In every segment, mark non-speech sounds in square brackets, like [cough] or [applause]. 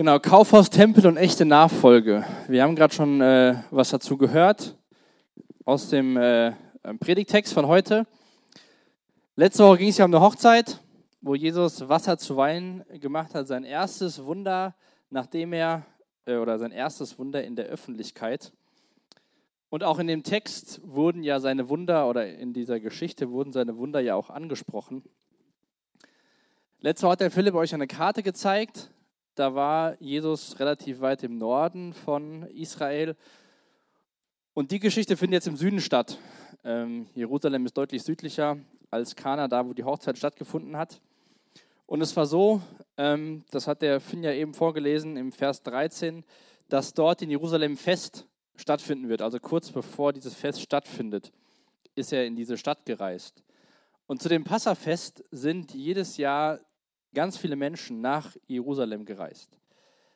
Genau, Kaufhaus, Tempel und echte Nachfolge. Wir haben gerade schon äh, was dazu gehört aus dem äh, Predigtext von heute. Letzte Woche ging es ja um eine Hochzeit, wo Jesus Wasser zu Wein gemacht hat. Sein erstes Wunder, nachdem er, äh, oder sein erstes Wunder in der Öffentlichkeit. Und auch in dem Text wurden ja seine Wunder, oder in dieser Geschichte wurden seine Wunder ja auch angesprochen. Letzte Woche hat der Philipp euch eine Karte gezeigt. Da war Jesus relativ weit im Norden von Israel. Und die Geschichte findet jetzt im Süden statt. Ähm, Jerusalem ist deutlich südlicher als Kana, da wo die Hochzeit stattgefunden hat. Und es war so, ähm, das hat der Finn ja eben vorgelesen im Vers 13, dass dort in Jerusalem Fest stattfinden wird. Also kurz bevor dieses Fest stattfindet, ist er in diese Stadt gereist. Und zu dem Passafest sind jedes Jahr ganz viele Menschen nach Jerusalem gereist.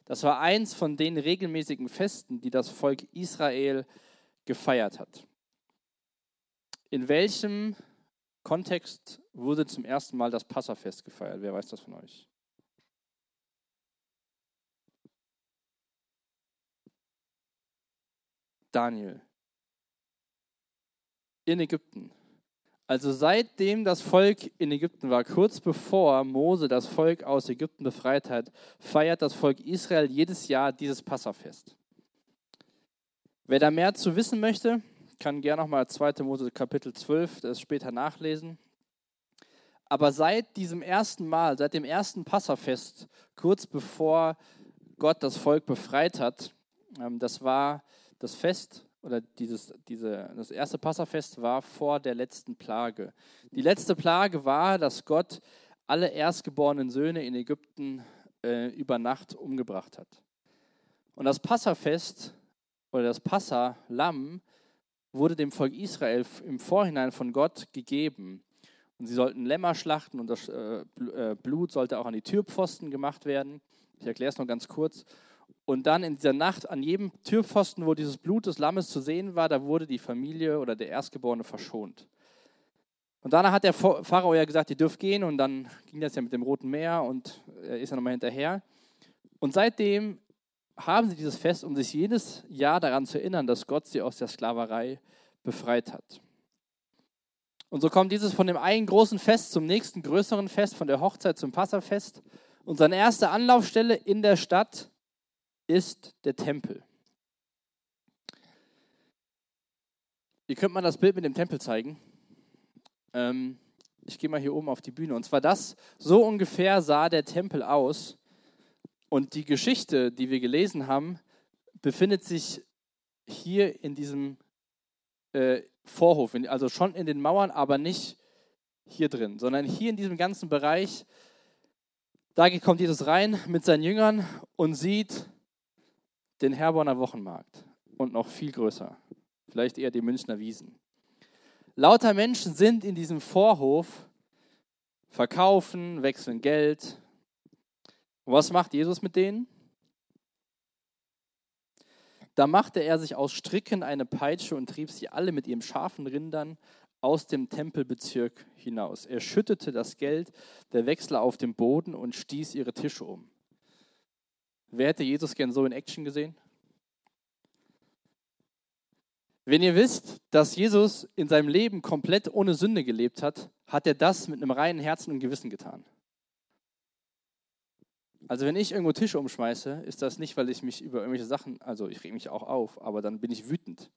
Das war eins von den regelmäßigen Festen, die das Volk Israel gefeiert hat. In welchem Kontext wurde zum ersten Mal das Passafest gefeiert? Wer weiß das von euch? Daniel. In Ägypten. Also seitdem das Volk in Ägypten war, kurz bevor Mose das Volk aus Ägypten befreit hat, feiert das Volk Israel jedes Jahr dieses Passafest. Wer da mehr zu wissen möchte, kann gerne nochmal 2. Mose Kapitel 12, das später nachlesen. Aber seit diesem ersten Mal, seit dem ersten Passafest, kurz bevor Gott das Volk befreit hat, ähm, das war das Fest oder dieses, diese, das erste Passafest war vor der letzten Plage. Die letzte Plage war, dass Gott alle erstgeborenen Söhne in Ägypten äh, über Nacht umgebracht hat. Und das Passafest oder das Passa-Lamm wurde dem Volk Israel im Vorhinein von Gott gegeben. Und sie sollten Lämmer schlachten und das äh, äh, Blut sollte auch an die Türpfosten gemacht werden. Ich erkläre es noch ganz kurz. Und dann in dieser Nacht an jedem Türpfosten, wo dieses Blut des Lammes zu sehen war, da wurde die Familie oder der Erstgeborene verschont. Und danach hat der Pharao ja gesagt, ihr dürft gehen. Und dann ging das ja mit dem Roten Meer und er ist ja nochmal hinterher. Und seitdem haben sie dieses Fest, um sich jedes Jahr daran zu erinnern, dass Gott sie aus der Sklaverei befreit hat. Und so kommt dieses von dem einen großen Fest zum nächsten größeren Fest, von der Hochzeit zum Passafest. Und seine erste Anlaufstelle in der Stadt ist der Tempel. Ihr könnt mal das Bild mit dem Tempel zeigen. Ähm, ich gehe mal hier oben auf die Bühne. Und zwar das, so ungefähr sah der Tempel aus. Und die Geschichte, die wir gelesen haben, befindet sich hier in diesem äh, Vorhof, also schon in den Mauern, aber nicht hier drin, sondern hier in diesem ganzen Bereich. Da kommt Jesus rein mit seinen Jüngern und sieht den Herborner Wochenmarkt und noch viel größer, vielleicht eher die Münchner Wiesen. Lauter Menschen sind in diesem Vorhof, verkaufen, wechseln Geld. Was macht Jesus mit denen? Da machte er sich aus Stricken eine Peitsche und trieb sie alle mit ihren scharfen Rindern aus dem Tempelbezirk hinaus. Er schüttete das Geld der Wechsler auf den Boden und stieß ihre Tische um. Wer hätte Jesus gern so in Action gesehen? Wenn ihr wisst, dass Jesus in seinem Leben komplett ohne Sünde gelebt hat, hat er das mit einem reinen Herzen und Gewissen getan. Also wenn ich irgendwo Tische umschmeiße, ist das nicht, weil ich mich über irgendwelche Sachen, also ich rege mich auch auf, aber dann bin ich wütend.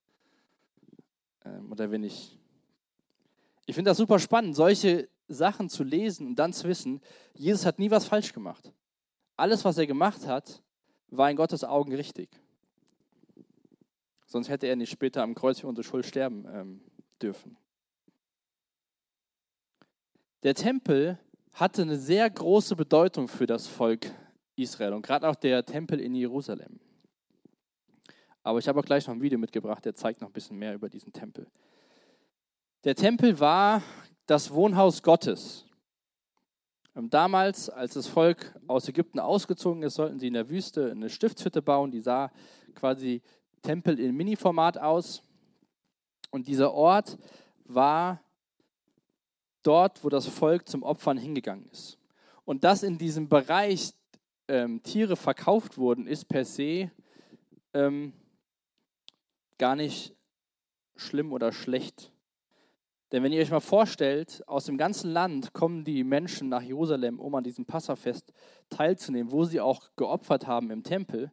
Ähm, oder wenn ich... Ich finde das super spannend, solche Sachen zu lesen und dann zu wissen, Jesus hat nie was falsch gemacht. Alles, was er gemacht hat, war in Gottes Augen richtig. Sonst hätte er nicht später am Kreuz für unsere Schuld sterben ähm, dürfen. Der Tempel hatte eine sehr große Bedeutung für das Volk Israel und gerade auch der Tempel in Jerusalem. Aber ich habe auch gleich noch ein Video mitgebracht, der zeigt noch ein bisschen mehr über diesen Tempel. Der Tempel war das Wohnhaus Gottes. Ähm, damals, als das Volk aus Ägypten ausgezogen ist, sollten sie in der Wüste eine Stiftshütte bauen. Die sah quasi Tempel in Mini-Format aus. Und dieser Ort war dort, wo das Volk zum Opfern hingegangen ist. Und das in diesem Bereich ähm, Tiere verkauft wurden, ist per se ähm, gar nicht schlimm oder schlecht. Denn wenn ihr euch mal vorstellt, aus dem ganzen Land kommen die Menschen nach Jerusalem, um an diesem Passafest teilzunehmen, wo sie auch geopfert haben im Tempel.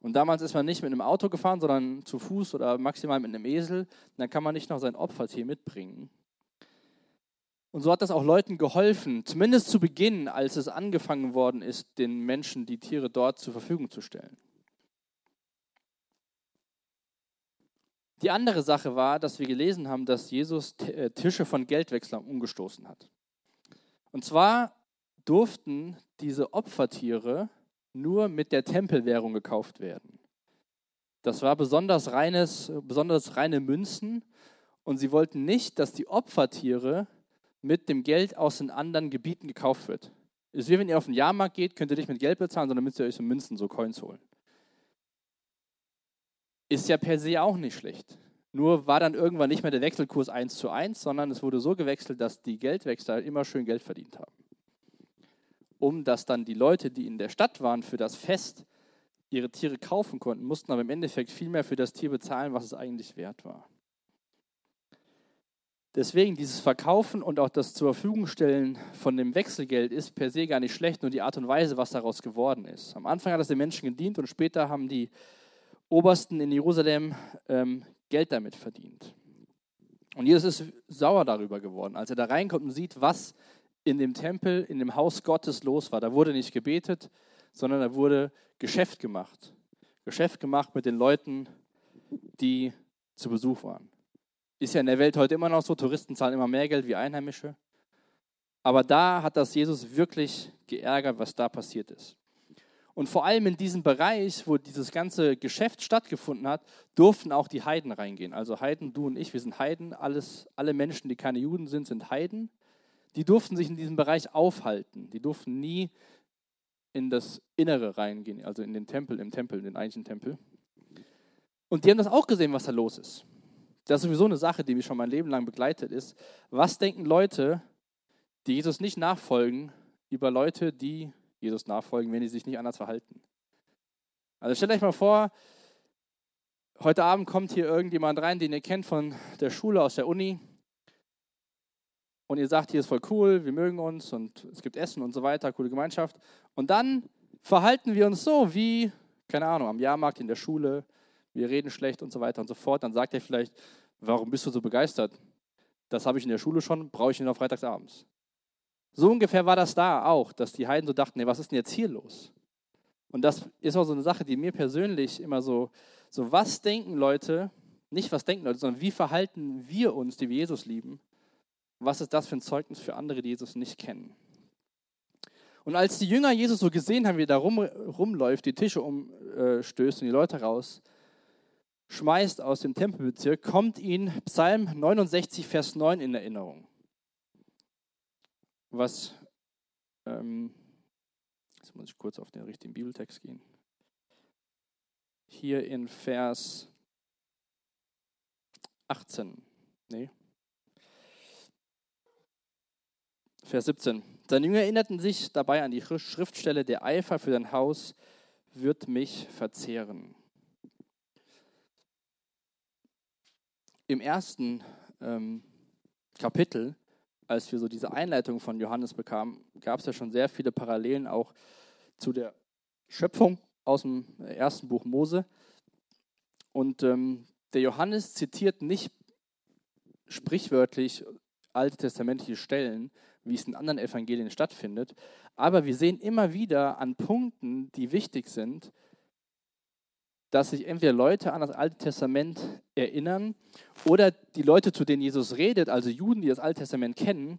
Und damals ist man nicht mit einem Auto gefahren, sondern zu Fuß oder maximal mit einem Esel. Dann kann man nicht noch sein Opfertier mitbringen. Und so hat das auch Leuten geholfen, zumindest zu Beginn, als es angefangen worden ist, den Menschen die Tiere dort zur Verfügung zu stellen. Die andere Sache war, dass wir gelesen haben, dass Jesus äh, Tische von Geldwechslern umgestoßen hat. Und zwar durften diese Opfertiere nur mit der Tempelwährung gekauft werden. Das war besonders, reines, besonders reine Münzen und sie wollten nicht, dass die Opfertiere mit dem Geld aus den anderen Gebieten gekauft wird. Es ist wie wenn ihr auf den Jahrmarkt geht, könnt ihr nicht mit Geld bezahlen, sondern müsst ihr euch so Münzen, so Coins holen. Ist ja per se auch nicht schlecht. Nur war dann irgendwann nicht mehr der Wechselkurs 1 zu 1, sondern es wurde so gewechselt, dass die Geldwechsler immer schön Geld verdient haben. Um dass dann die Leute, die in der Stadt waren für das Fest, ihre Tiere kaufen konnten, mussten aber im Endeffekt viel mehr für das Tier bezahlen, was es eigentlich wert war. Deswegen dieses Verkaufen und auch das zur Verfügung stellen von dem Wechselgeld ist per se gar nicht schlecht, nur die Art und Weise, was daraus geworden ist. Am Anfang hat es den Menschen gedient und später haben die Obersten in Jerusalem ähm, Geld damit verdient. Und Jesus ist sauer darüber geworden, als er da reinkommt und sieht, was in dem Tempel, in dem Haus Gottes los war. Da wurde nicht gebetet, sondern da wurde Geschäft gemacht. Geschäft gemacht mit den Leuten, die zu Besuch waren. Ist ja in der Welt heute immer noch so, Touristen zahlen immer mehr Geld wie Einheimische. Aber da hat das Jesus wirklich geärgert, was da passiert ist. Und vor allem in diesem Bereich, wo dieses ganze Geschäft stattgefunden hat, durften auch die Heiden reingehen. Also Heiden, du und ich, wir sind Heiden. Alles, alle Menschen, die keine Juden sind, sind Heiden. Die durften sich in diesem Bereich aufhalten. Die durften nie in das Innere reingehen, also in den Tempel, im Tempel, in den eigentlichen Tempel. Und die haben das auch gesehen, was da los ist. Das ist sowieso eine Sache, die mich schon mein Leben lang begleitet ist. Was denken Leute, die Jesus nicht nachfolgen, über Leute, die Jesus nachfolgen, wenn die sich nicht anders verhalten. Also stellt euch mal vor, heute Abend kommt hier irgendjemand rein, den ihr kennt von der Schule, aus der Uni. Und ihr sagt, hier ist voll cool, wir mögen uns und es gibt Essen und so weiter, coole Gemeinschaft. Und dann verhalten wir uns so wie, keine Ahnung, am Jahrmarkt, in der Schule, wir reden schlecht und so weiter und so fort. Dann sagt er vielleicht, warum bist du so begeistert? Das habe ich in der Schule schon, brauche ich nur freitagsabends. So ungefähr war das da auch, dass die Heiden so dachten, nee, was ist denn jetzt hier los? Und das ist auch so eine Sache, die mir persönlich immer so, so was denken Leute, nicht was denken Leute, sondern wie verhalten wir uns, die wir Jesus lieben? Was ist das für ein Zeugnis für andere, die Jesus nicht kennen? Und als die Jünger Jesus so gesehen haben, wie er da rum, rumläuft, die Tische umstößt und die Leute raus, schmeißt aus dem Tempelbezirk, kommt ihnen Psalm 69, Vers 9 in Erinnerung was, ähm, jetzt muss ich kurz auf den richtigen Bibeltext gehen. Hier in Vers 18, nee, Vers 17. Seine Jünger erinnerten sich dabei an die Schriftstelle, der Eifer für dein Haus wird mich verzehren. Im ersten ähm, Kapitel als wir so diese Einleitung von Johannes bekamen, gab es ja schon sehr viele Parallelen auch zu der Schöpfung aus dem ersten Buch Mose. Und ähm, der Johannes zitiert nicht sprichwörtlich alte testamentliche Stellen, wie es in anderen Evangelien stattfindet, aber wir sehen immer wieder an Punkten, die wichtig sind, dass sich entweder Leute an das Alte Testament erinnern oder die Leute, zu denen Jesus redet, also Juden, die das Alte Testament kennen,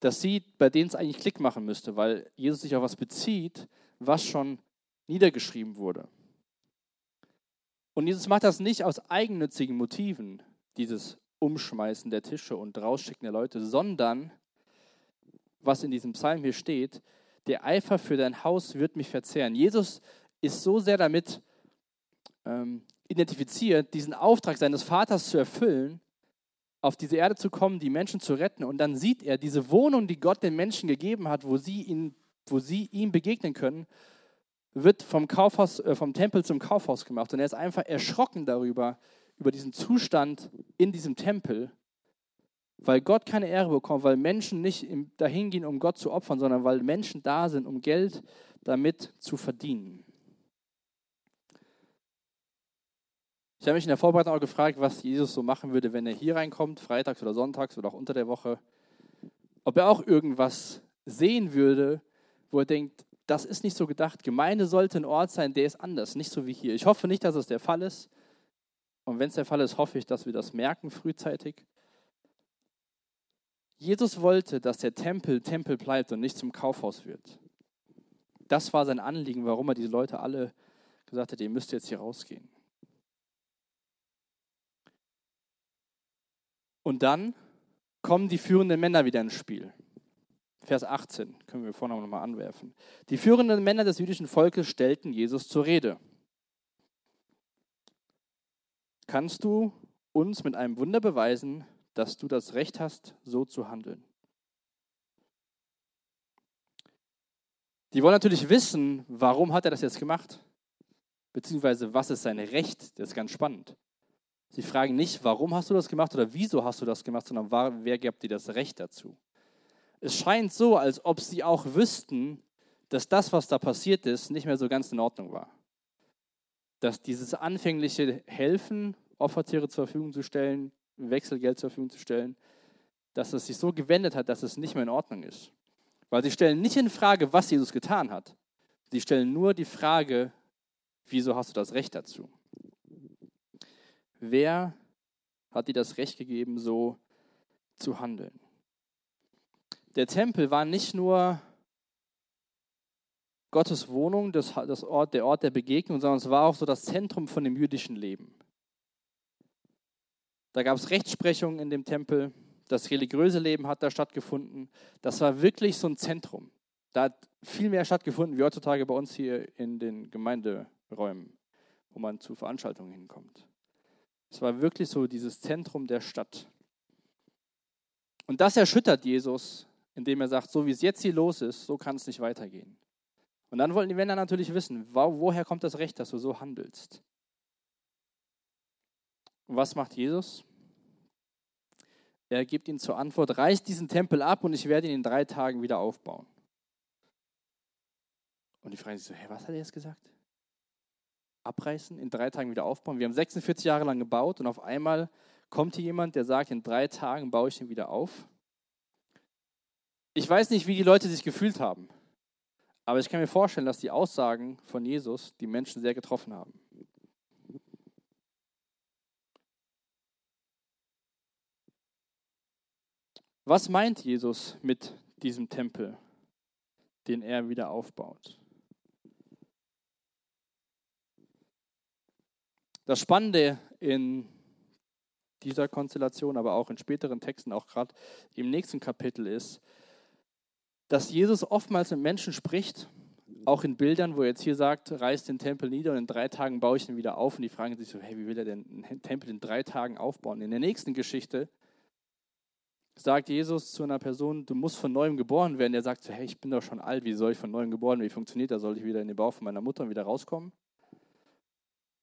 dass sie, bei denen es eigentlich Klick machen müsste, weil Jesus sich auf was bezieht, was schon niedergeschrieben wurde. Und Jesus macht das nicht aus eigennützigen Motiven, dieses Umschmeißen der Tische und Rausschicken der Leute, sondern, was in diesem Psalm hier steht, der Eifer für dein Haus wird mich verzehren. Jesus ist so sehr damit ähm, identifiziert, diesen Auftrag seines Vaters zu erfüllen, auf diese Erde zu kommen, die Menschen zu retten. Und dann sieht er diese Wohnung, die Gott den Menschen gegeben hat, wo sie, ihn, wo sie ihm begegnen können. wird vom, Kaufhaus, äh, vom Tempel zum Kaufhaus gemacht. Und er ist einfach erschrocken darüber, über diesen Zustand in diesem Tempel, weil Gott keine Ehre bekommt, weil Menschen nicht dahin gehen, um Gott zu opfern, sondern weil Menschen da sind, um Geld damit zu verdienen. Ich habe mich in der Vorbereitung auch gefragt, was Jesus so machen würde, wenn er hier reinkommt, freitags oder sonntags oder auch unter der Woche. Ob er auch irgendwas sehen würde, wo er denkt, das ist nicht so gedacht. Gemeinde sollte ein Ort sein, der ist anders, nicht so wie hier. Ich hoffe nicht, dass es der Fall ist. Und wenn es der Fall ist, hoffe ich, dass wir das merken frühzeitig. Jesus wollte, dass der Tempel Tempel bleibt und nicht zum Kaufhaus wird. Das war sein Anliegen, warum er diese Leute alle gesagt hat, ihr müsst jetzt hier rausgehen. Und dann kommen die führenden Männer wieder ins Spiel. Vers 18 können wir vorne nochmal anwerfen. Die führenden Männer des jüdischen Volkes stellten Jesus zur Rede. Kannst du uns mit einem Wunder beweisen, dass du das Recht hast, so zu handeln? Die wollen natürlich wissen, warum hat er das jetzt gemacht? Beziehungsweise, was ist sein Recht? Das ist ganz spannend. Sie fragen nicht, warum hast du das gemacht oder wieso hast du das gemacht, sondern wer gibt dir das Recht dazu? Es scheint so, als ob sie auch wüssten, dass das, was da passiert ist, nicht mehr so ganz in Ordnung war. Dass dieses anfängliche Helfen, Opfertiere zur Verfügung zu stellen, Wechselgeld zur Verfügung zu stellen, dass es sich so gewendet hat, dass es nicht mehr in Ordnung ist. Weil sie stellen nicht in Frage, was Jesus getan hat. Sie stellen nur die Frage, wieso hast du das Recht dazu? Wer hat dir das Recht gegeben, so zu handeln? Der Tempel war nicht nur Gottes Wohnung, das, das Ort, der Ort der Begegnung, sondern es war auch so das Zentrum von dem jüdischen Leben. Da gab es Rechtsprechungen in dem Tempel, das religiöse Leben hat da stattgefunden. Das war wirklich so ein Zentrum. Da hat viel mehr stattgefunden wie heutzutage bei uns hier in den Gemeinderäumen, wo man zu Veranstaltungen hinkommt. War wirklich so dieses Zentrum der Stadt. Und das erschüttert Jesus indem er sagt, so wie es jetzt hier los ist, so kann es nicht weitergehen. Und dann wollten die Männer natürlich wissen, woher kommt das Recht, dass du so handelst? Und was macht Jesus? Er gibt ihnen zur Antwort, reißt diesen Tempel ab und ich werde ihn in drei Tagen wieder aufbauen. Und die fragen sich so, hä, was hat er jetzt gesagt? Abreißen, in drei Tagen wieder aufbauen. Wir haben 46 Jahre lang gebaut und auf einmal kommt hier jemand, der sagt, in drei Tagen baue ich ihn wieder auf. Ich weiß nicht, wie die Leute sich gefühlt haben, aber ich kann mir vorstellen, dass die Aussagen von Jesus die Menschen sehr getroffen haben. Was meint Jesus mit diesem Tempel, den er wieder aufbaut? Das Spannende in dieser Konstellation, aber auch in späteren Texten, auch gerade im nächsten Kapitel ist, dass Jesus oftmals mit Menschen spricht, auch in Bildern, wo er jetzt hier sagt, reiß den Tempel nieder und in drei Tagen baue ich ihn wieder auf. Und die fragen sich so, hey, wie will er denn einen Tempel in drei Tagen aufbauen? In der nächsten Geschichte sagt Jesus zu einer Person, du musst von neuem geboren werden. Der sagt so, hey, ich bin doch schon alt, wie soll ich von neuem geboren werden? Wie funktioniert das? Soll ich wieder in den Bauch von meiner Mutter und wieder rauskommen?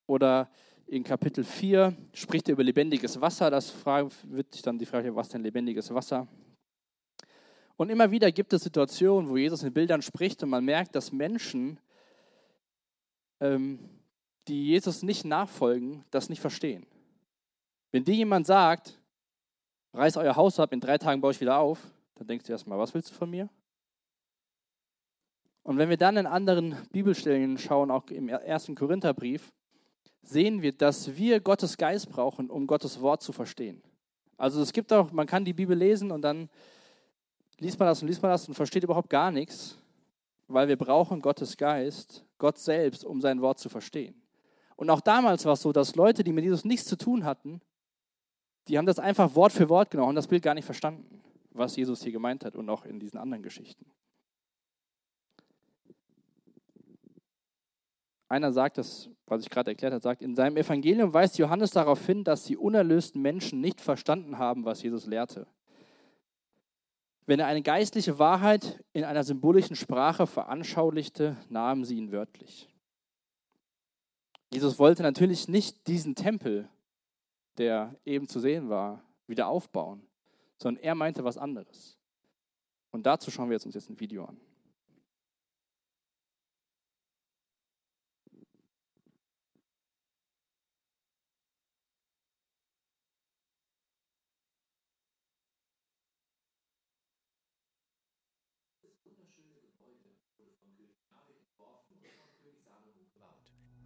Oder in Kapitel 4 spricht er über lebendiges Wasser. Das wird sich dann die Frage, was denn lebendiges Wasser? Und immer wieder gibt es Situationen, wo Jesus in Bildern spricht und man merkt, dass Menschen, ähm, die Jesus nicht nachfolgen, das nicht verstehen. Wenn dir jemand sagt, reiß euer Haus ab, in drei Tagen baue ich wieder auf, dann denkst du erstmal, was willst du von mir? Und wenn wir dann in anderen Bibelstellen schauen, auch im ersten Korintherbrief, sehen wir, dass wir Gottes Geist brauchen, um Gottes Wort zu verstehen. Also es gibt auch, man kann die Bibel lesen und dann liest man das und liest man das und versteht überhaupt gar nichts, weil wir brauchen Gottes Geist, Gott selbst, um sein Wort zu verstehen. Und auch damals war es so, dass Leute, die mit Jesus nichts zu tun hatten, die haben das einfach Wort für Wort genommen und das Bild gar nicht verstanden, was Jesus hier gemeint hat und auch in diesen anderen Geschichten. Einer sagt das, was ich gerade erklärt habe, sagt, in seinem Evangelium weist Johannes darauf hin, dass die unerlösten Menschen nicht verstanden haben, was Jesus lehrte. Wenn er eine geistliche Wahrheit in einer symbolischen Sprache veranschaulichte, nahmen sie ihn wörtlich. Jesus wollte natürlich nicht diesen Tempel, der eben zu sehen war, wieder aufbauen, sondern er meinte was anderes. Und dazu schauen wir jetzt uns jetzt ein Video an.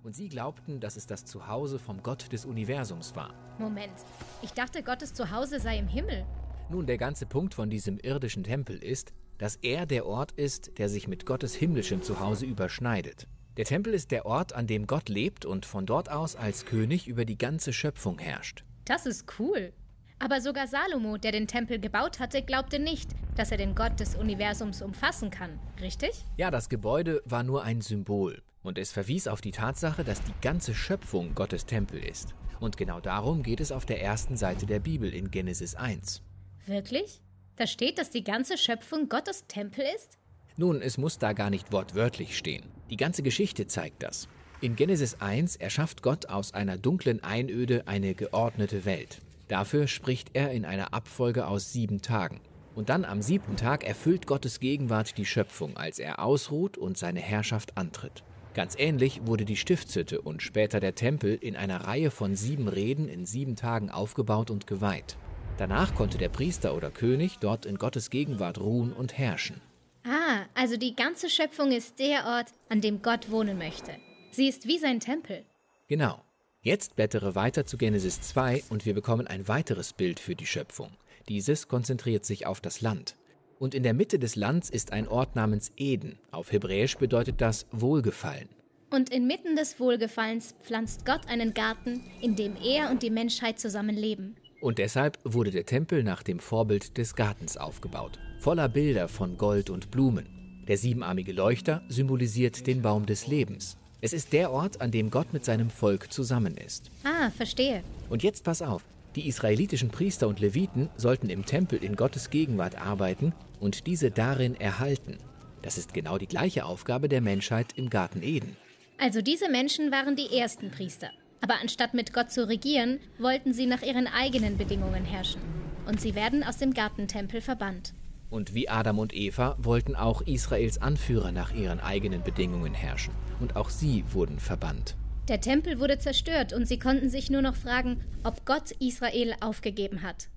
Und sie glaubten, dass es das Zuhause vom Gott des Universums war. Moment, ich dachte, Gottes Zuhause sei im Himmel. Nun, der ganze Punkt von diesem irdischen Tempel ist, dass er der Ort ist, der sich mit Gottes himmlischem Zuhause überschneidet. Der Tempel ist der Ort, an dem Gott lebt und von dort aus als König über die ganze Schöpfung herrscht. Das ist cool. Aber sogar Salomo, der den Tempel gebaut hatte, glaubte nicht, dass er den Gott des Universums umfassen kann, richtig? Ja, das Gebäude war nur ein Symbol. Und es verwies auf die Tatsache, dass die ganze Schöpfung Gottes Tempel ist. Und genau darum geht es auf der ersten Seite der Bibel in Genesis 1. Wirklich? Da steht, dass die ganze Schöpfung Gottes Tempel ist? Nun, es muss da gar nicht wortwörtlich stehen. Die ganze Geschichte zeigt das. In Genesis 1 erschafft Gott aus einer dunklen Einöde eine geordnete Welt. Dafür spricht er in einer Abfolge aus sieben Tagen. Und dann am siebten Tag erfüllt Gottes Gegenwart die Schöpfung, als er ausruht und seine Herrschaft antritt. Ganz ähnlich wurde die Stiftshütte und später der Tempel in einer Reihe von sieben Reden in sieben Tagen aufgebaut und geweiht. Danach konnte der Priester oder König dort in Gottes Gegenwart ruhen und herrschen. Ah, also die ganze Schöpfung ist der Ort, an dem Gott wohnen möchte. Sie ist wie sein Tempel. Genau. Jetzt blättere weiter zu Genesis 2 und wir bekommen ein weiteres Bild für die Schöpfung. Dieses konzentriert sich auf das Land. Und in der Mitte des Landes ist ein Ort namens Eden. Auf Hebräisch bedeutet das Wohlgefallen. Und inmitten des Wohlgefallens pflanzt Gott einen Garten, in dem er und die Menschheit zusammenleben. Und deshalb wurde der Tempel nach dem Vorbild des Gartens aufgebaut, voller Bilder von Gold und Blumen. Der siebenarmige Leuchter symbolisiert den Baum des Lebens. Es ist der Ort, an dem Gott mit seinem Volk zusammen ist. Ah, verstehe. Und jetzt pass auf. Die israelitischen Priester und Leviten sollten im Tempel in Gottes Gegenwart arbeiten und diese darin erhalten. Das ist genau die gleiche Aufgabe der Menschheit im Garten Eden. Also diese Menschen waren die ersten Priester. Aber anstatt mit Gott zu regieren, wollten sie nach ihren eigenen Bedingungen herrschen. Und sie werden aus dem Gartentempel verbannt. Und wie Adam und Eva wollten auch Israels Anführer nach ihren eigenen Bedingungen herrschen. Und auch sie wurden verbannt. Der Tempel wurde zerstört und sie konnten sich nur noch fragen, ob Gott Israel aufgegeben hat.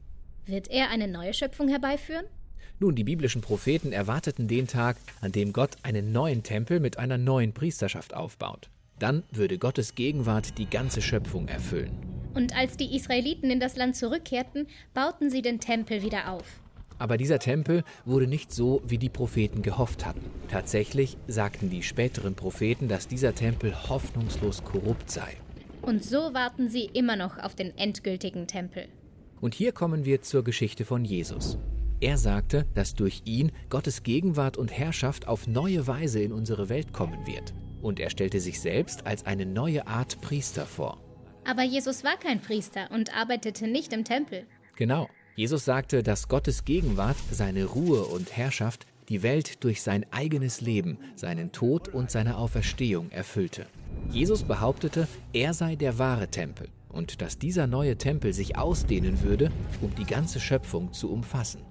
Wird er eine neue Schöpfung herbeiführen? Nun, die biblischen Propheten erwarteten den Tag, an dem Gott einen neuen Tempel mit einer neuen Priesterschaft aufbaut. Dann würde Gottes Gegenwart die ganze Schöpfung erfüllen. Und als die Israeliten in das Land zurückkehrten, bauten sie den Tempel wieder auf. Aber dieser Tempel wurde nicht so, wie die Propheten gehofft hatten. Tatsächlich sagten die späteren Propheten, dass dieser Tempel hoffnungslos korrupt sei. Und so warten sie immer noch auf den endgültigen Tempel. Und hier kommen wir zur Geschichte von Jesus. Er sagte, dass durch ihn Gottes Gegenwart und Herrschaft auf neue Weise in unsere Welt kommen wird. Und er stellte sich selbst als eine neue Art Priester vor. Aber Jesus war kein Priester und arbeitete nicht im Tempel. Genau. Jesus sagte, dass Gottes Gegenwart, seine Ruhe und Herrschaft die Welt durch sein eigenes Leben, seinen Tod und seine Auferstehung erfüllte. Jesus behauptete, er sei der wahre Tempel und dass dieser neue Tempel sich ausdehnen würde, um die ganze Schöpfung zu umfassen.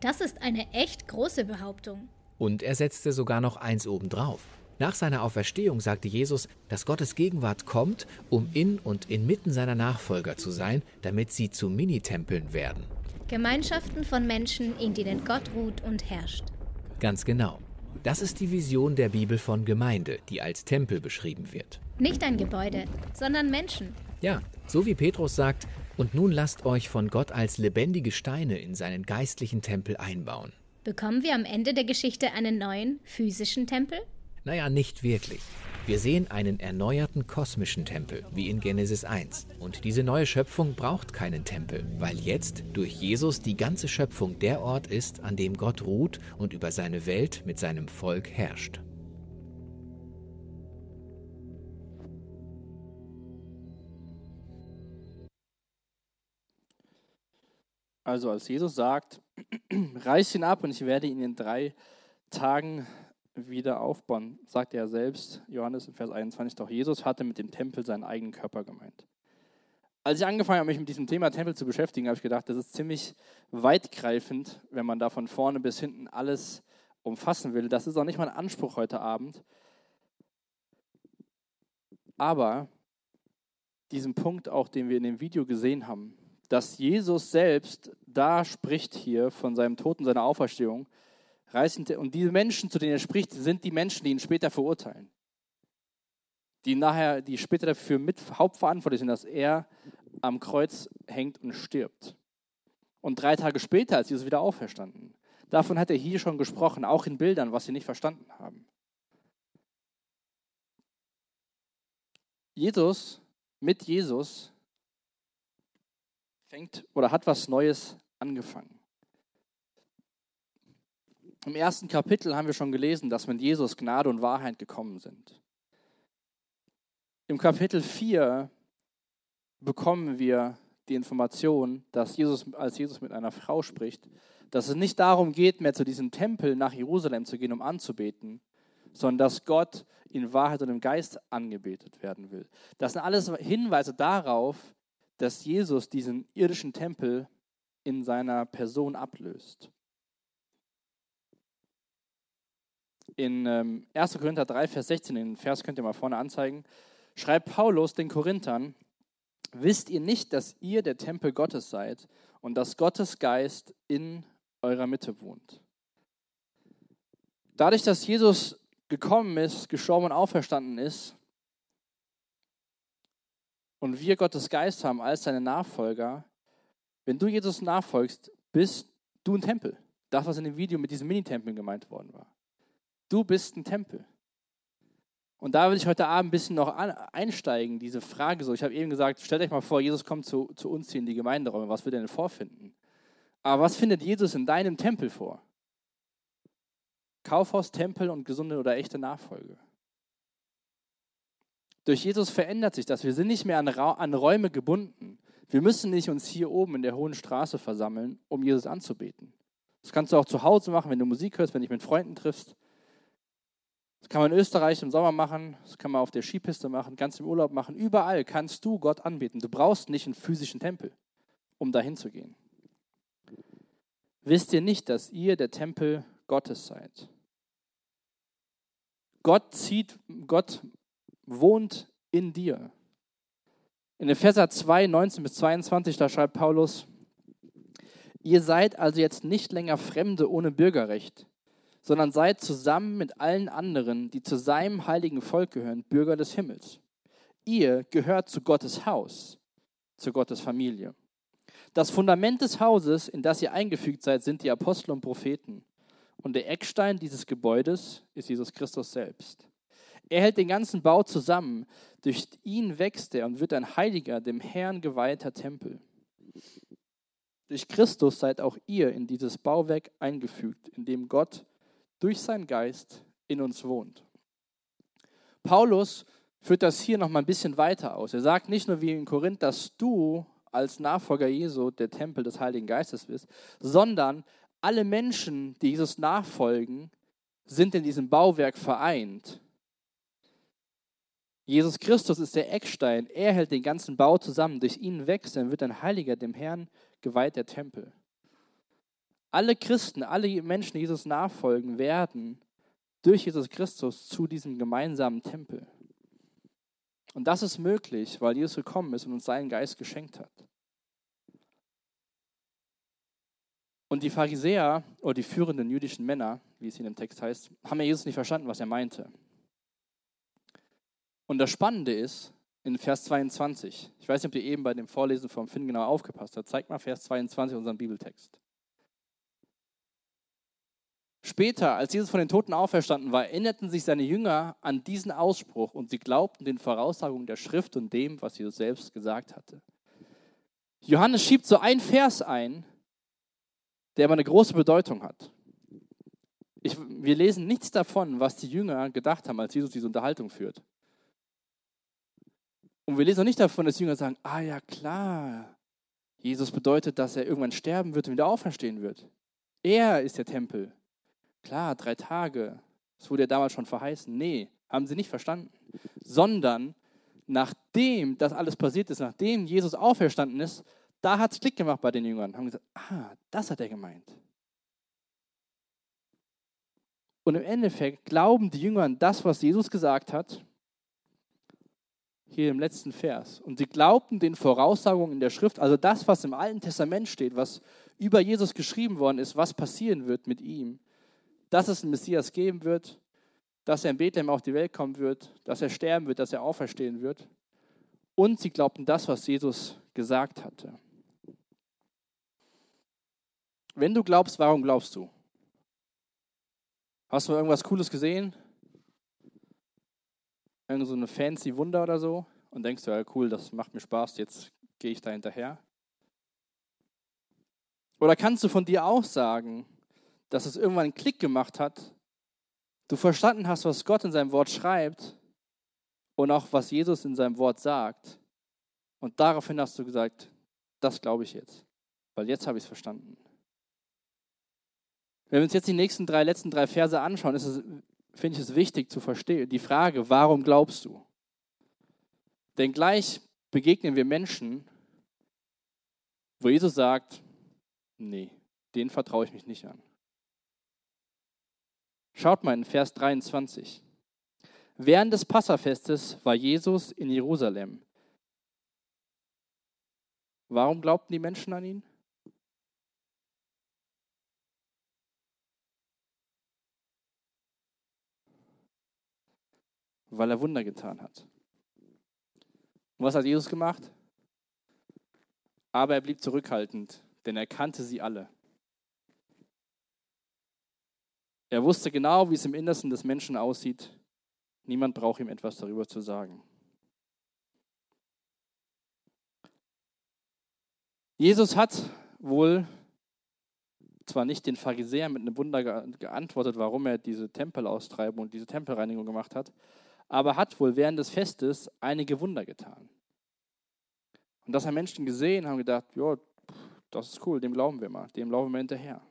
Das ist eine echt große Behauptung. Und er setzte sogar noch eins obendrauf. Nach seiner Auferstehung sagte Jesus, dass Gottes Gegenwart kommt, um in und inmitten seiner Nachfolger zu sein, damit sie zu Minitempeln werden. Gemeinschaften von Menschen, in denen Gott ruht und herrscht. Ganz genau. Das ist die Vision der Bibel von Gemeinde, die als Tempel beschrieben wird. Nicht ein Gebäude, sondern Menschen. Ja, so wie Petrus sagt, und nun lasst euch von Gott als lebendige Steine in seinen geistlichen Tempel einbauen. Bekommen wir am Ende der Geschichte einen neuen physischen Tempel? Naja, nicht wirklich. Wir sehen einen erneuerten kosmischen Tempel, wie in Genesis 1. Und diese neue Schöpfung braucht keinen Tempel, weil jetzt durch Jesus die ganze Schöpfung der Ort ist, an dem Gott ruht und über seine Welt mit seinem Volk herrscht. Also als Jesus sagt, [clears throat] reiß ihn ab und ich werde ihn in drei Tagen wieder aufbauen, sagt er selbst, Johannes in Vers 21, doch Jesus hatte mit dem Tempel seinen eigenen Körper gemeint. Als ich angefangen habe, mich mit diesem Thema Tempel zu beschäftigen, habe ich gedacht, das ist ziemlich weitgreifend, wenn man da von vorne bis hinten alles umfassen will. Das ist auch nicht mein Anspruch heute Abend. Aber diesen Punkt auch, den wir in dem Video gesehen haben, dass Jesus selbst da spricht hier von seinem Tod und seiner Auferstehung, und diese Menschen, zu denen er spricht, sind die Menschen, die ihn später verurteilen. Die nachher, die später dafür mit hauptverantwortlich sind, dass er am Kreuz hängt und stirbt. Und drei Tage später ist Jesus wieder auferstanden. Davon hat er hier schon gesprochen, auch in Bildern, was sie nicht verstanden haben. Jesus, mit Jesus, fängt oder hat was Neues angefangen. Im ersten Kapitel haben wir schon gelesen, dass mit Jesus Gnade und Wahrheit gekommen sind. Im Kapitel 4 bekommen wir die Information, dass Jesus, als Jesus mit einer Frau spricht, dass es nicht darum geht, mehr zu diesem Tempel nach Jerusalem zu gehen, um anzubeten, sondern dass Gott in Wahrheit und im Geist angebetet werden will. Das sind alles Hinweise darauf, dass Jesus diesen irdischen Tempel in seiner Person ablöst. In ähm, 1. Korinther 3, Vers 16, den Vers könnt ihr mal vorne anzeigen, schreibt Paulus den Korinthern, wisst ihr nicht, dass ihr der Tempel Gottes seid und dass Gottes Geist in eurer Mitte wohnt? Dadurch, dass Jesus gekommen ist, gestorben und auferstanden ist und wir Gottes Geist haben als seine Nachfolger, wenn du Jesus nachfolgst, bist du ein Tempel. Das, was in dem Video mit diesem Minitempel gemeint worden war. Du bist ein Tempel. Und da will ich heute Abend ein bisschen noch einsteigen, diese Frage so. Ich habe eben gesagt, stellt euch mal vor, Jesus kommt zu, zu uns hier in die Gemeinderäume. Was wird er denn vorfinden? Aber was findet Jesus in deinem Tempel vor? Kaufhaus, Tempel und gesunde oder echte Nachfolge. Durch Jesus verändert sich das. Wir sind nicht mehr an, Ra an Räume gebunden. Wir müssen nicht uns hier oben in der Hohen Straße versammeln, um Jesus anzubeten. Das kannst du auch zu Hause machen, wenn du Musik hörst, wenn du dich mit Freunden triffst. Das kann man in Österreich im Sommer machen, das kann man auf der Skipiste machen, ganz im Urlaub machen. Überall kannst du Gott anbeten. Du brauchst nicht einen physischen Tempel, um dahin zu gehen. Wisst ihr nicht, dass ihr der Tempel Gottes seid? Gott zieht, Gott wohnt in dir. In Epheser 2, 19 bis 22, da schreibt Paulus, ihr seid also jetzt nicht länger Fremde ohne Bürgerrecht sondern seid zusammen mit allen anderen, die zu seinem heiligen Volk gehören, Bürger des Himmels. Ihr gehört zu Gottes Haus, zu Gottes Familie. Das Fundament des Hauses, in das ihr eingefügt seid, sind die Apostel und Propheten. Und der Eckstein dieses Gebäudes ist Jesus Christus selbst. Er hält den ganzen Bau zusammen. Durch ihn wächst er und wird ein heiliger, dem Herrn geweihter Tempel. Durch Christus seid auch ihr in dieses Bauwerk eingefügt, in dem Gott durch seinen Geist in uns wohnt. Paulus führt das hier noch mal ein bisschen weiter aus. Er sagt nicht nur wie in Korinth, dass du als Nachfolger Jesu der Tempel des Heiligen Geistes bist, sondern alle Menschen, die Jesus nachfolgen, sind in diesem Bauwerk vereint. Jesus Christus ist der Eckstein. Er hält den ganzen Bau zusammen. Durch ihn wächst, dann wird ein Heiliger, dem Herrn geweiht der Tempel. Alle Christen, alle Menschen, die Jesus nachfolgen, werden durch Jesus Christus zu diesem gemeinsamen Tempel. Und das ist möglich, weil Jesus gekommen ist und uns seinen Geist geschenkt hat. Und die Pharisäer oder die führenden jüdischen Männer, wie es hier im Text heißt, haben ja Jesus nicht verstanden, was er meinte. Und das Spannende ist, in Vers 22, ich weiß nicht, ob ihr eben bei dem Vorlesen vom Finn genau aufgepasst habt, zeigt mal Vers 22 unseren Bibeltext. Später, als Jesus von den Toten auferstanden war, erinnerten sich seine Jünger an diesen Ausspruch und sie glaubten den Voraussagungen der Schrift und dem, was Jesus selbst gesagt hatte. Johannes schiebt so einen Vers ein, der aber eine große Bedeutung hat. Ich, wir lesen nichts davon, was die Jünger gedacht haben, als Jesus diese Unterhaltung führt. Und wir lesen auch nicht davon, dass die Jünger sagen, ah ja klar, Jesus bedeutet, dass er irgendwann sterben wird und wieder auferstehen wird. Er ist der Tempel. Klar, drei Tage. Das wurde ja damals schon verheißen. Nee, haben sie nicht verstanden. Sondern nachdem das alles passiert ist, nachdem Jesus auferstanden ist, da hat es Klick gemacht bei den Jüngern. Haben gesagt, ah, das hat er gemeint. Und im Endeffekt glauben die Jünger an das, was Jesus gesagt hat, hier im letzten Vers. Und sie glaubten den Voraussagungen in der Schrift, also das, was im Alten Testament steht, was über Jesus geschrieben worden ist, was passieren wird mit ihm, dass es einen Messias geben wird, dass er in Bethlehem auf die Welt kommen wird, dass er sterben wird, dass er auferstehen wird. Und sie glaubten das, was Jesus gesagt hatte. Wenn du glaubst, warum glaubst du? Hast du irgendwas Cooles gesehen? Irgend so eine fancy Wunder oder so? Und denkst du, ja cool, das macht mir Spaß, jetzt gehe ich da hinterher? Oder kannst du von dir auch sagen, dass es irgendwann einen Klick gemacht hat, du verstanden hast, was Gott in seinem Wort schreibt und auch was Jesus in seinem Wort sagt. Und daraufhin hast du gesagt, das glaube ich jetzt, weil jetzt habe ich es verstanden. Wenn wir uns jetzt die nächsten drei, letzten drei Verse anschauen, ist es, finde ich es wichtig zu verstehen, die Frage, warum glaubst du? Denn gleich begegnen wir Menschen, wo Jesus sagt, nee, denen vertraue ich mich nicht an. Schaut mal in Vers 23. Während des Passafestes war Jesus in Jerusalem. Warum glaubten die Menschen an ihn? Weil er Wunder getan hat. Und was hat Jesus gemacht? Aber er blieb zurückhaltend, denn er kannte sie alle. Er wusste genau, wie es im Innersten des Menschen aussieht. Niemand braucht ihm etwas darüber zu sagen. Jesus hat wohl zwar nicht den Pharisäern mit einem Wunder geantwortet, warum er diese Tempelaustreibung und diese Tempelreinigung gemacht hat, aber hat wohl während des Festes einige Wunder getan. Und das haben Menschen gesehen, haben gedacht, ja, das ist cool, dem glauben wir mal, dem laufen wir hinterher.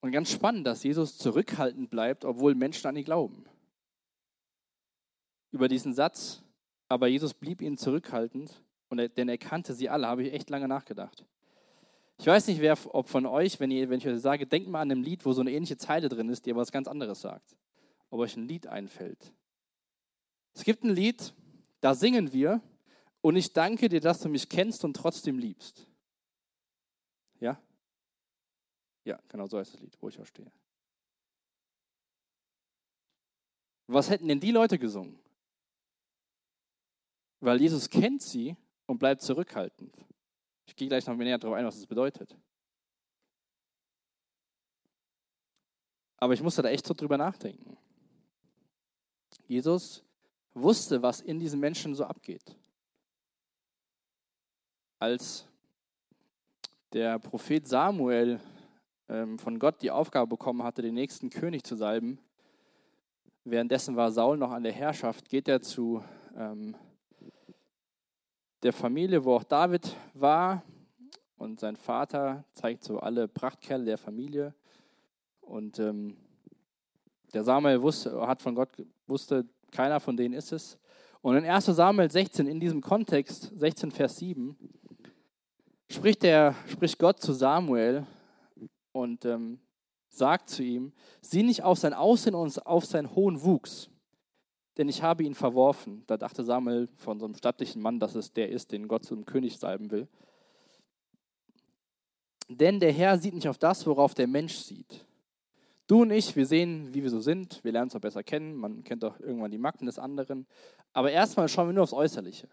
Und ganz spannend, dass Jesus zurückhaltend bleibt, obwohl Menschen an ihn glauben. Über diesen Satz, aber Jesus blieb ihnen zurückhaltend, und denn er kannte sie alle, habe ich echt lange nachgedacht. Ich weiß nicht, wer, ob von euch, wenn, ihr, wenn ich euch sage, denkt mal an einem Lied, wo so eine ähnliche Zeile drin ist, die aber was ganz anderes sagt. Ob euch ein Lied einfällt. Es gibt ein Lied, da singen wir, und ich danke dir, dass du mich kennst und trotzdem liebst. Ja? Ja, genau so heißt das Lied, wo ich auch stehe. Was hätten denn die Leute gesungen? Weil Jesus kennt sie und bleibt zurückhaltend. Ich gehe gleich noch näher darauf ein, was das bedeutet. Aber ich musste da echt so drüber nachdenken. Jesus wusste, was in diesen Menschen so abgeht. Als der Prophet Samuel von Gott die Aufgabe bekommen hatte, den nächsten König zu salben. Währenddessen war Saul noch an der Herrschaft, geht er zu ähm, der Familie, wo auch David war. Und sein Vater zeigt so alle Prachtkerle der Familie. Und ähm, der Samuel wusste, hat von Gott wusste, keiner von denen ist es. Und in 1 Samuel 16, in diesem Kontext, 16 Vers 7, spricht, der, spricht Gott zu Samuel und ähm, sagt zu ihm, sieh nicht auf sein Aussehen und auf seinen hohen Wuchs, denn ich habe ihn verworfen. Da dachte Samuel von so einem stattlichen Mann, dass es der ist, den Gott zum König salben will. Denn der Herr sieht nicht auf das, worauf der Mensch sieht. Du und ich, wir sehen, wie wir so sind, wir lernen uns auch besser kennen, man kennt doch irgendwann die Macken des anderen, aber erstmal schauen wir nur aufs Äußerliche.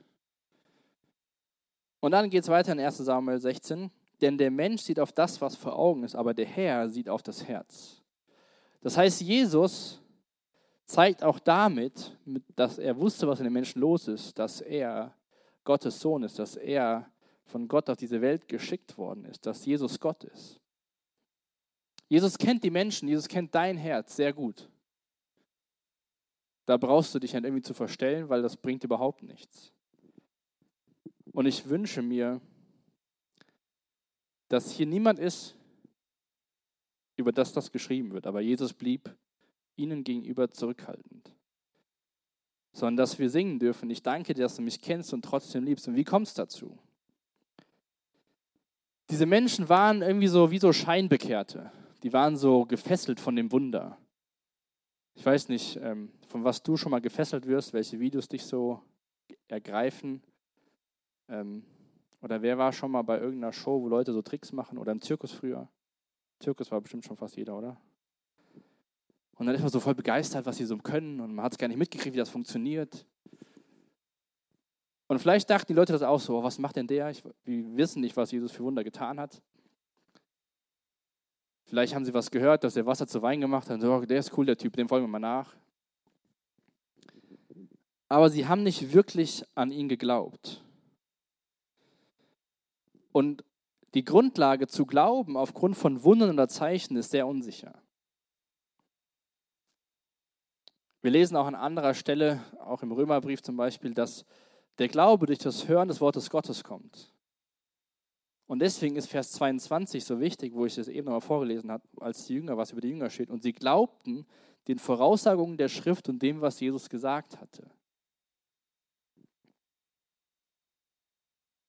Und dann geht es weiter in 1 Samuel 16. Denn der Mensch sieht auf das, was vor Augen ist, aber der Herr sieht auf das Herz. Das heißt, Jesus zeigt auch damit, dass er wusste, was in den Menschen los ist, dass er Gottes Sohn ist, dass er von Gott auf diese Welt geschickt worden ist, dass Jesus Gott ist. Jesus kennt die Menschen, Jesus kennt dein Herz sehr gut. Da brauchst du dich nicht irgendwie zu verstellen, weil das bringt überhaupt nichts. Und ich wünsche mir, dass hier niemand ist, über das das geschrieben wird. Aber Jesus blieb ihnen gegenüber zurückhaltend. Sondern dass wir singen dürfen, ich danke dir, dass du mich kennst und trotzdem liebst. Und wie kommt es dazu? Diese Menschen waren irgendwie so wie so Scheinbekehrte. Die waren so gefesselt von dem Wunder. Ich weiß nicht, ähm, von was du schon mal gefesselt wirst, welche Videos dich so ergreifen. Ähm, oder wer war schon mal bei irgendeiner Show, wo Leute so Tricks machen oder im Zirkus früher? Zirkus war bestimmt schon fast jeder, oder? Und dann ist man so voll begeistert, was sie so können und man hat es gar nicht mitgekriegt, wie das funktioniert. Und vielleicht dachten die Leute das auch so, oh, was macht denn der? Ich, wir wissen nicht, was Jesus für Wunder getan hat. Vielleicht haben sie was gehört, dass er Wasser zu Wein gemacht hat und so, oh, der ist cool, der Typ, dem folgen wir mal nach. Aber sie haben nicht wirklich an ihn geglaubt. Und die Grundlage zu glauben aufgrund von Wundern oder Zeichen ist sehr unsicher. Wir lesen auch an anderer Stelle, auch im Römerbrief zum Beispiel, dass der Glaube durch das Hören des Wortes Gottes kommt. Und deswegen ist Vers 22 so wichtig, wo ich das eben nochmal vorgelesen habe, als die Jünger, was über die Jünger steht. Und sie glaubten den Voraussagungen der Schrift und dem, was Jesus gesagt hatte.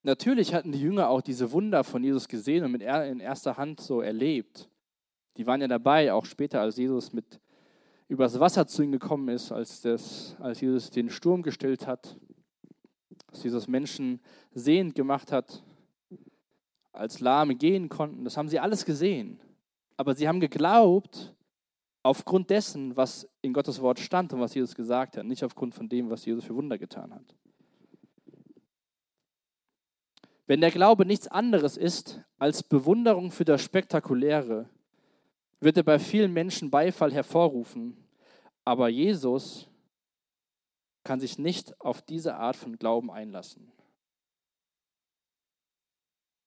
Natürlich hatten die Jünger auch diese Wunder von Jesus gesehen und mit in erster Hand so erlebt. Die waren ja dabei, auch später, als Jesus mit übers Wasser zu ihnen gekommen ist, als, das, als Jesus den Sturm gestellt hat, als Jesus Menschen sehend gemacht hat, als Lahme gehen konnten. Das haben sie alles gesehen. Aber sie haben geglaubt aufgrund dessen, was in Gottes Wort stand und was Jesus gesagt hat, nicht aufgrund von dem, was Jesus für Wunder getan hat. Wenn der Glaube nichts anderes ist als Bewunderung für das Spektakuläre, wird er bei vielen Menschen Beifall hervorrufen. Aber Jesus kann sich nicht auf diese Art von Glauben einlassen.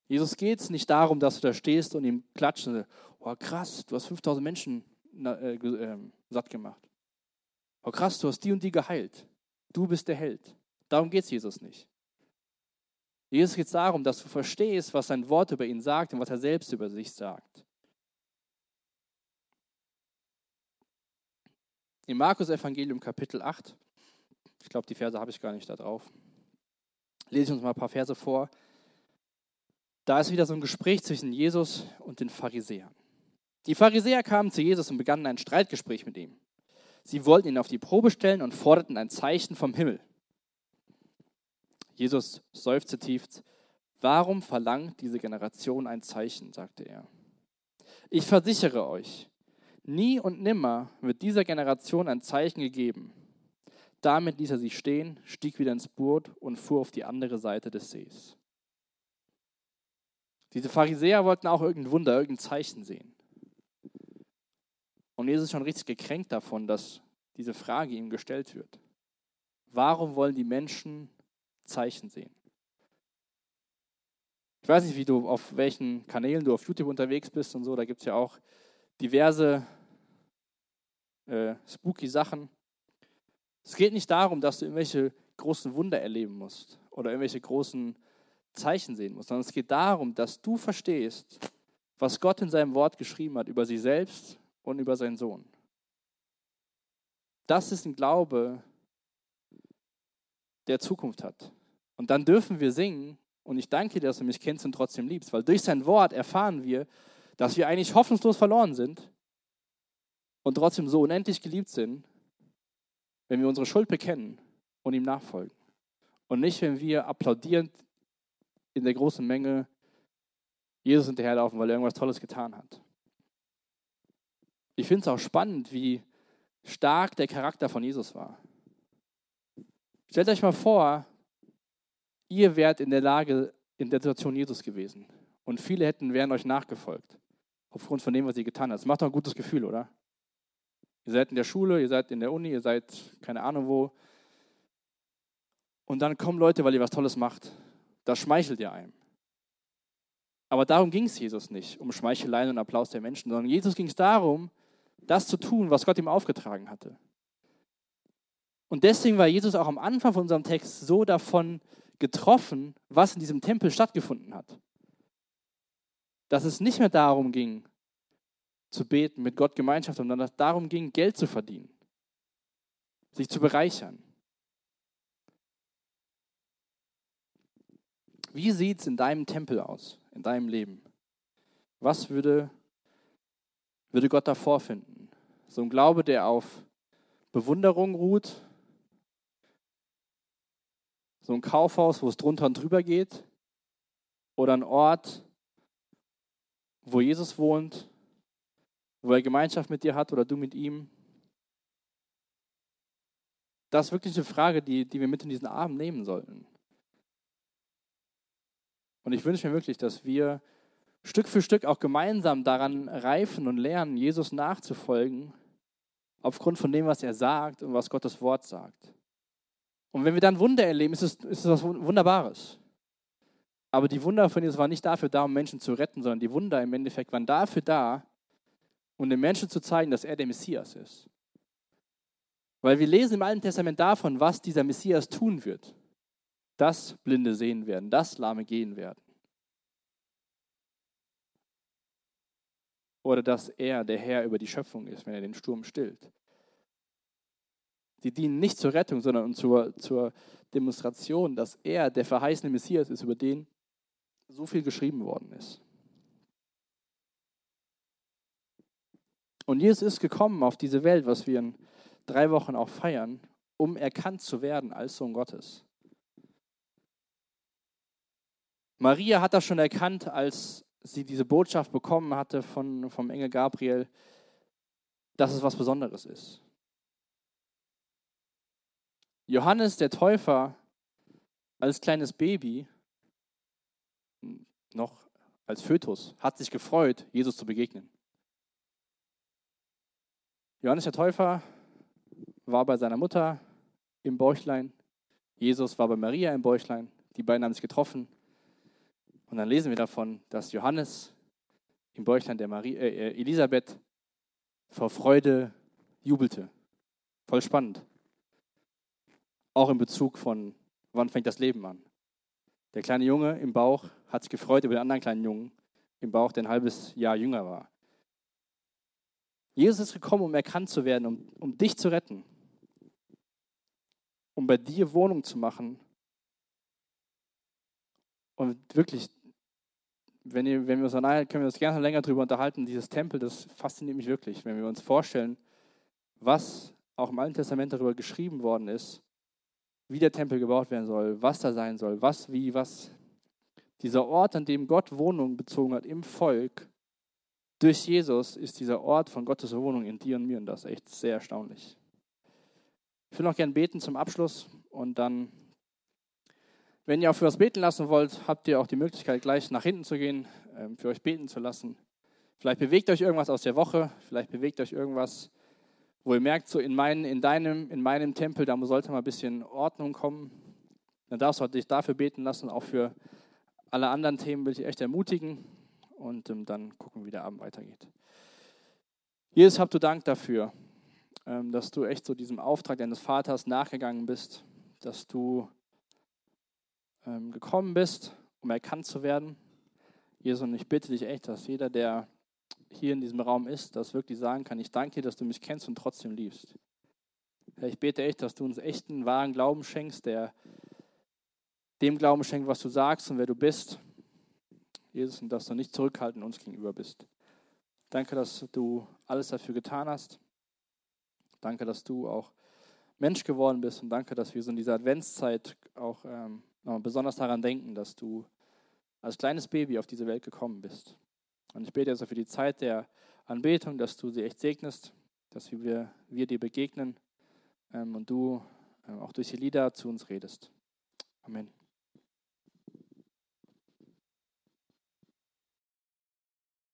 Jesus geht es nicht darum, dass du da stehst und ihm klatscht und oh krass, du hast 5000 Menschen äh, äh, satt gemacht. Oh krass, du hast die und die geheilt. Du bist der Held. Darum geht es Jesus nicht. Jesus geht es darum, dass du verstehst, was sein Wort über ihn sagt und was er selbst über sich sagt. Im Markus Evangelium Kapitel 8, ich glaube, die Verse habe ich gar nicht da drauf, lese ich uns mal ein paar Verse vor. Da ist wieder so ein Gespräch zwischen Jesus und den Pharisäern. Die Pharisäer kamen zu Jesus und begannen ein Streitgespräch mit ihm. Sie wollten ihn auf die Probe stellen und forderten ein Zeichen vom Himmel. Jesus seufzte tief. Warum verlangt diese Generation ein Zeichen, sagte er. Ich versichere euch, nie und nimmer wird dieser Generation ein Zeichen gegeben. Damit ließ er sich stehen, stieg wieder ins Boot und fuhr auf die andere Seite des Sees. Diese Pharisäer wollten auch irgendein Wunder, irgendein Zeichen sehen. Und Jesus ist schon richtig gekränkt davon, dass diese Frage ihm gestellt wird. Warum wollen die Menschen Zeichen sehen. Ich weiß nicht, wie du auf welchen Kanälen du auf YouTube unterwegs bist und so. Da gibt es ja auch diverse äh, spooky Sachen. Es geht nicht darum, dass du irgendwelche großen Wunder erleben musst oder irgendwelche großen Zeichen sehen musst, sondern es geht darum, dass du verstehst, was Gott in seinem Wort geschrieben hat über sich selbst und über seinen Sohn. Das ist ein Glaube, der Zukunft hat. Und dann dürfen wir singen, und ich danke dir, dass du mich kennst und trotzdem liebst, weil durch sein Wort erfahren wir, dass wir eigentlich hoffnungslos verloren sind und trotzdem so unendlich geliebt sind, wenn wir unsere Schuld bekennen und ihm nachfolgen. Und nicht, wenn wir applaudierend in der großen Menge Jesus hinterherlaufen, weil er irgendwas Tolles getan hat. Ich finde es auch spannend, wie stark der Charakter von Jesus war. Stellt euch mal vor, ihr wärt in der Lage, in der Situation Jesus gewesen. Und viele hätten, wären euch nachgefolgt. Aufgrund von dem, was ihr getan habt. Das macht doch ein gutes Gefühl, oder? Ihr seid in der Schule, ihr seid in der Uni, ihr seid keine Ahnung wo. Und dann kommen Leute, weil ihr was Tolles macht. Das schmeichelt ihr einem. Aber darum ging es Jesus nicht, um Schmeicheleien und Applaus der Menschen, sondern Jesus ging es darum, das zu tun, was Gott ihm aufgetragen hatte. Und deswegen war Jesus auch am Anfang von unserem Text so davon getroffen, was in diesem Tempel stattgefunden hat. Dass es nicht mehr darum ging, zu beten, mit Gott Gemeinschaft, sondern dass es darum ging, Geld zu verdienen, sich zu bereichern. Wie sieht es in deinem Tempel aus, in deinem Leben? Was würde, würde Gott da vorfinden? So ein Glaube, der auf Bewunderung ruht, so ein Kaufhaus, wo es drunter und drüber geht, oder ein Ort, wo Jesus wohnt, wo er Gemeinschaft mit dir hat oder du mit ihm. Das ist wirklich eine Frage, die, die wir mit in diesen Abend nehmen sollten. Und ich wünsche mir wirklich, dass wir Stück für Stück auch gemeinsam daran reifen und lernen, Jesus nachzufolgen, aufgrund von dem, was er sagt und was Gottes Wort sagt. Und wenn wir dann Wunder erleben, ist es, ist es was Wunderbares. Aber die Wunder von Jesus waren nicht dafür da, um Menschen zu retten, sondern die Wunder im Endeffekt waren dafür da, um den Menschen zu zeigen, dass er der Messias ist. Weil wir lesen im Alten Testament davon, was dieser Messias tun wird dass Blinde sehen werden, dass Lahme gehen werden. Oder dass er der Herr über die Schöpfung ist, wenn er den Sturm stillt. Die dienen nicht zur Rettung, sondern zur, zur Demonstration, dass er der verheißene Messias ist, über den so viel geschrieben worden ist. Und Jesus ist gekommen auf diese Welt, was wir in drei Wochen auch feiern, um erkannt zu werden als Sohn Gottes. Maria hat das schon erkannt, als sie diese Botschaft bekommen hatte von, vom Engel Gabriel, dass es was Besonderes ist. Johannes der Täufer als kleines Baby, noch als Fötus, hat sich gefreut, Jesus zu begegnen. Johannes der Täufer war bei seiner Mutter im Bäuchlein. Jesus war bei Maria im Bäuchlein. Die beiden haben sich getroffen. Und dann lesen wir davon, dass Johannes im Bäuchlein der Marie, äh, Elisabeth vor Freude jubelte. Voll spannend. Auch in Bezug von, wann fängt das Leben an. Der kleine Junge im Bauch hat sich gefreut über den anderen kleinen Jungen im Bauch, der ein halbes Jahr jünger war. Jesus ist gekommen, um erkannt zu werden, um, um dich zu retten, um bei dir Wohnung zu machen und wirklich wenn, ihr, wenn wir uns nahe, können wir uns gerne länger darüber unterhalten. Dieses Tempel, das fasziniert mich wirklich, wenn wir uns vorstellen, was auch im Alten Testament darüber geschrieben worden ist, wie der Tempel gebaut werden soll, was da sein soll, was, wie, was. Dieser Ort, an dem Gott Wohnung bezogen hat im Volk, durch Jesus ist dieser Ort von Gottes Wohnung in dir und mir und das ist echt sehr erstaunlich. Ich will noch gerne beten zum Abschluss und dann wenn ihr auch für was beten lassen wollt, habt ihr auch die Möglichkeit, gleich nach hinten zu gehen, ähm, für euch beten zu lassen. Vielleicht bewegt euch irgendwas aus der Woche, vielleicht bewegt euch irgendwas, wo ihr merkt, so in, mein, in deinem, in meinem Tempel, da sollte mal ein bisschen Ordnung kommen. Dann darfst du dich dafür beten lassen. Auch für alle anderen Themen will ich echt ermutigen. Und ähm, dann gucken, wie der Abend weitergeht. Jesus, habt du Dank dafür, ähm, dass du echt so diesem Auftrag deines Vaters nachgegangen bist, dass du ähm, gekommen bist, um erkannt zu werden. Jesus, und ich bitte dich echt, dass jeder, der hier in diesem Raum ist, das wirklich sagen kann, ich danke dir, dass du mich kennst und trotzdem liebst. Herr, ich bete echt, dass du uns echten, wahren Glauben schenkst, der dem Glauben schenkt, was du sagst und wer du bist. Jesus, und dass du nicht zurückhaltend uns gegenüber bist. Danke, dass du alles dafür getan hast. Danke, dass du auch Mensch geworden bist und danke, dass wir so in dieser Adventszeit auch ähm, besonders daran denken, dass du als kleines Baby auf diese Welt gekommen bist. Und ich bete jetzt für die Zeit der Anbetung, dass du sie echt segnest, dass wir, wir dir begegnen ähm, und du ähm, auch durch die Lieder zu uns redest. Amen.